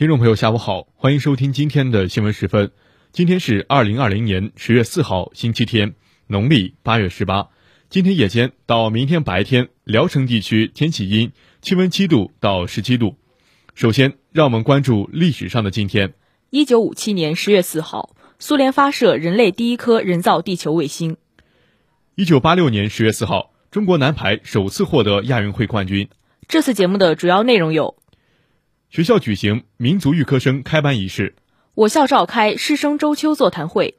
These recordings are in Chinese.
听众朋友，下午好，欢迎收听今天的新闻时分。今天是二零二零年十月四号，星期天，农历八月十八。今天夜间到明天白天，聊城地区天气阴，气温七度到十七度。首先，让我们关注历史上的今天。一九五七年十月四号，苏联发射人类第一颗人造地球卫星。一九八六年十月四号，中国男排首次获得亚运会冠军。这次节目的主要内容有。学校举行民族预科生开班仪式，我校召开师生周秋座谈会。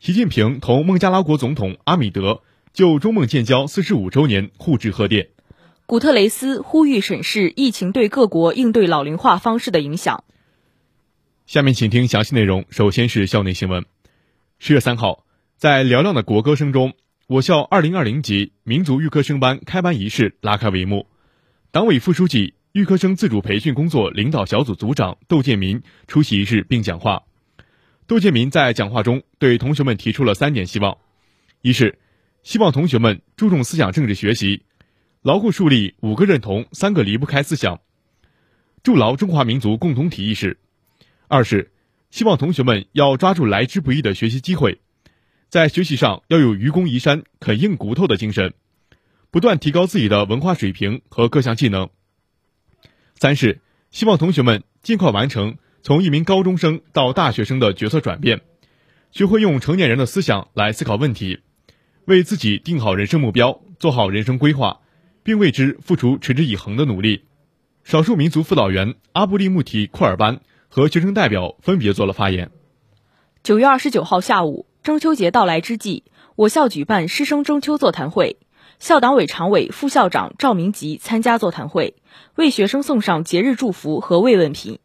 习近平同孟加拉国总统阿米德就中孟建交四十五周年互致贺电。古特雷斯呼吁审视疫情对各国应对老龄化方式的影响。下面请听详细内容。首先是校内新闻。十月三号，在嘹亮的国歌声中，我校二零二零级民族预科生班开班仪式拉开帷幕。党委副书记。预科生自主培训工作领导小组组长窦建民出席仪式并讲话。窦建民在讲话中对同学们提出了三点希望：一是希望同学们注重思想政治学习，牢固树立五个认同、三个离不开思想，筑牢中华民族共同体意识；二是希望同学们要抓住来之不易的学习机会，在学习上要有愚公移山、啃硬骨头的精神，不断提高自己的文化水平和各项技能。三是希望同学们尽快完成从一名高中生到大学生的角色转变，学会用成年人的思想来思考问题，为自己定好人生目标，做好人生规划，并为之付出持之以恒的努力。少数民族辅导员阿布利穆提库尔班和学生代表分别做了发言。九月二十九号下午，中秋节到来之际，我校举办师生中秋座谈会。校党委常委、副校长赵明吉参加座谈会，为学生送上节日祝福和慰问品。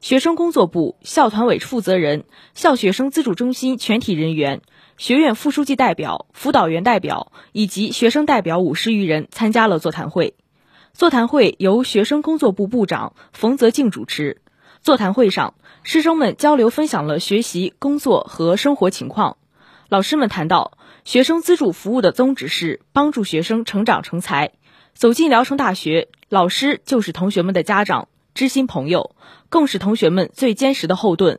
学生工作部、校团委负责人、校学生资助中心全体人员、学院副书记代表、辅导员代表以及学生代表五十余人参加了座谈会。座谈会由学生工作部部长冯泽静主持。座谈会上，师生们交流分享了学习、工作和生活情况。老师们谈到。学生资助服务的宗旨是帮助学生成长成才。走进聊城大学，老师就是同学们的家长、知心朋友，更是同学们最坚实的后盾。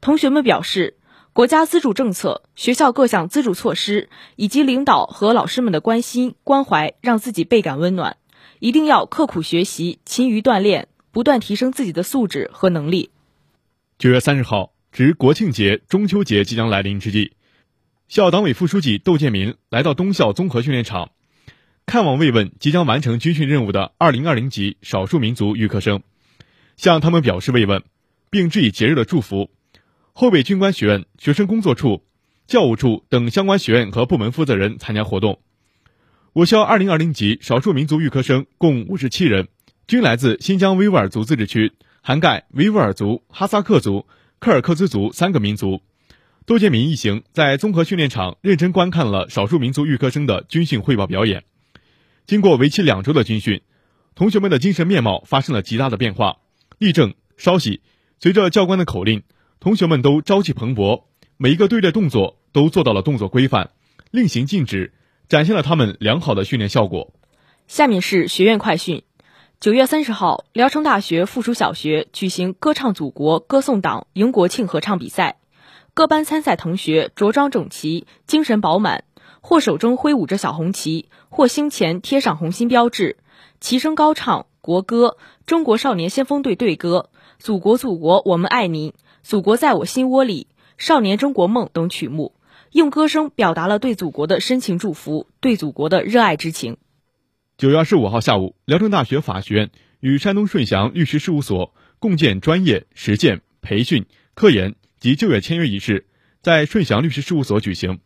同学们表示，国家资助政策、学校各项资助措施以及领导和老师们的关心关怀，让自己倍感温暖。一定要刻苦学习，勤于锻炼，不断提升自己的素质和能力。九月三十号，值国庆节、中秋节即将来临之际。校党委副书记窦建民来到东校综合训练场，看望慰问即将完成军训任务的二零二零级少数民族预科生，向他们表示慰问，并致以节日的祝福。后备军官学院学生工作处、教务处等相关学院和部门负责人参加活动。我校二零二零级少数民族预科生共五十七人，均来自新疆维吾尔族自治区，涵盖维吾尔族、哈萨克族、柯尔克孜族三个民族。窦建民一行在综合训练场认真观看了少数民族预科生的军训汇报表演。经过为期两周的军训，同学们的精神面貌发生了极大的变化。立正，稍息。随着教官的口令，同学们都朝气蓬勃，每一个队列动作都做到了动作规范，令行禁止，展现了他们良好的训练效果。下面是学院快讯：九月三十号，聊城大学附属小学举行歌唱祖国、歌颂党、迎国庆合唱比赛。各班参赛同学着装整齐，精神饱满，或手中挥舞着小红旗，或胸前贴上红心标志，齐声高唱国歌《中国少年先锋队队歌》《祖国祖国我们爱您》《祖国在我心窝里》《少年中国梦》等曲目，用歌声表达了对祖国的深情祝福，对祖国的热爱之情。九月二十五号下午，聊城大学法学院与山东顺祥律师事务所共建专业实践培训科研。及就业签约仪式在顺祥律师事务所举行，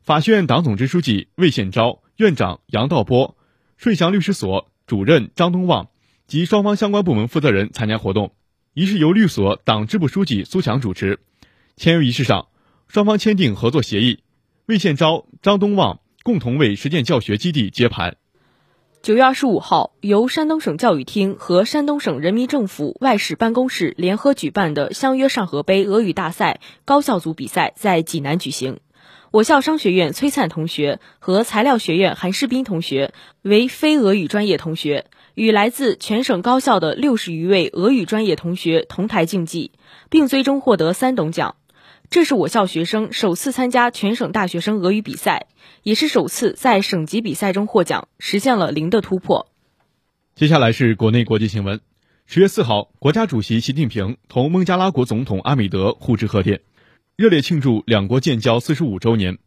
法学院党总支书记魏宪昭、院长杨道波、顺祥律师所主任张东旺及双方相关部门负责人参加活动。仪式由律所党支部书记苏强主持。签约仪式上，双方签订合作协议，魏宪昭、张东旺共同为实践教学基地接盘。九月二十五号，由山东省教育厅和山东省人民政府外事办公室联合举办的相约上河杯俄语大赛高校组比赛在济南举行。我校商学院崔灿同学和材料学院韩世斌同学为非俄语专业同学，与来自全省高校的六十余位俄语专业同学同台竞技，并最终获得三等奖。这是我校学生首次参加全省大学生俄语比赛，也是首次在省级比赛中获奖，实现了零的突破。接下来是国内国际新闻。十月四号，国家主席习近平同孟加拉国总统阿米德互致贺电，热烈庆祝两国建交四十五周年。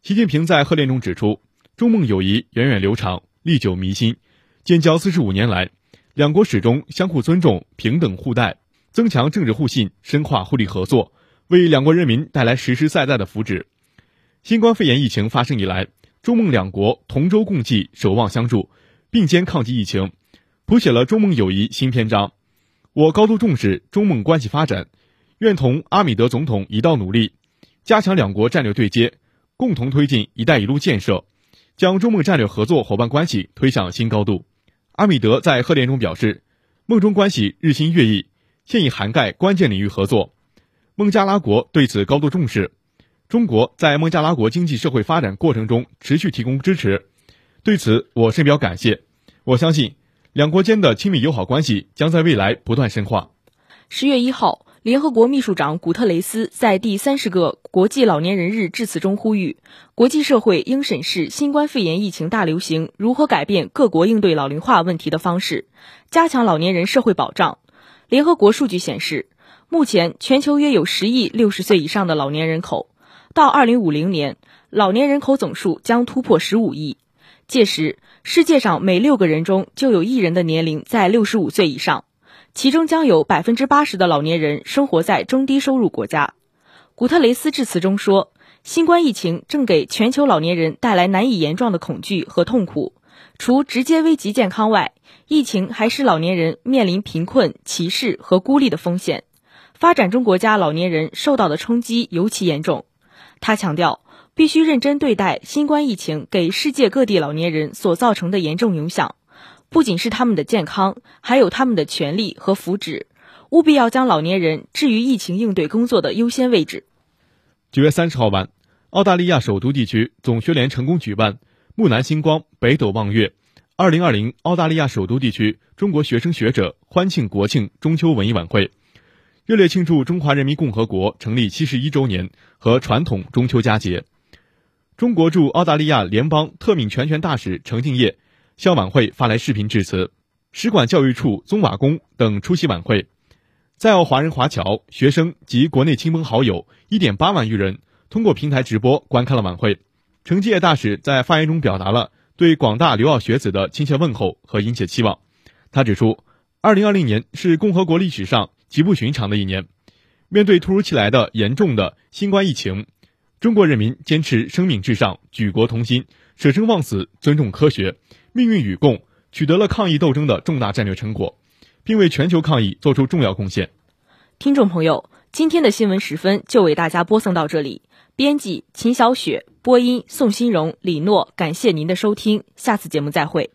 习近平在贺电中指出，中孟友谊源远流长，历久弥新。建交四十五年来，两国始终相互尊重、平等互待，增强政治互信，深化互利合作，为两国人民带来实实在在的福祉。新冠肺炎疫情发生以来，中孟两国同舟共济、守望相助，并肩抗击疫情。谱写了中孟友谊新篇章。我高度重视中孟关系发展，愿同阿米德总统一道努力，加强两国战略对接，共同推进“一带一路”建设，将中孟战略合作伙伴关系推向新高度。阿米德在贺电中表示，孟中关系日新月异，现已涵盖关键领域合作。孟加拉国对此高度重视，中国在孟加拉国经济社会发展过程中持续提供支持，对此我深表感谢。我相信。两国间的亲密友好关系将在未来不断深化。十月一号，联合国秘书长古特雷斯在第三十个国际老年人日致辞中呼吁，国际社会应审视新冠肺炎疫情大流行如何改变各国应对老龄化问题的方式，加强老年人社会保障。联合国数据显示，目前全球约有十亿六十岁以上的老年人口，到二零五零年，老年人口总数将突破十五亿。届时，世界上每六个人中就有一人的年龄在六十五岁以上，其中将有百分之八十的老年人生活在中低收入国家。古特雷斯致辞中说：“新冠疫情正给全球老年人带来难以言状的恐惧和痛苦，除直接危及健康外，疫情还使老年人面临贫困、歧视和孤立的风险。发展中国家老年人受到的冲击尤其严重。”他强调。必须认真对待新冠疫情给世界各地老年人所造成的严重影响，不仅是他们的健康，还有他们的权利和福祉。务必要将老年人置于疫情应对工作的优先位置。九月三十号晚，澳大利亚首都地区总学联成功举办“木南星光，北斗望月”二零二零澳大利亚首都地区中国学生学者欢庆国庆中秋文艺晚会，热烈庆祝中华人民共和国成立七十一周年和传统中秋佳节。中国驻澳大利亚联邦特命全权大使程敬业向晚会发来视频致辞，使馆教育处宗瓦工等出席晚会。在澳华人华侨、学生及国内亲朋好友一点八万余人通过平台直播观看了晚会。程敬业大使在发言中表达了对广大留澳学子的亲切问候和殷切期望。他指出，二零二零年是共和国历史上极不寻常的一年，面对突如其来的严重的新冠疫情。中国人民坚持生命至上、举国同心、舍生忘死、尊重科学、命运与共，取得了抗疫斗争的重大战略成果，并为全球抗疫做出重要贡献。听众朋友，今天的新闻时分就为大家播送到这里。编辑秦小雪，播音宋新荣、李诺，感谢您的收听，下次节目再会。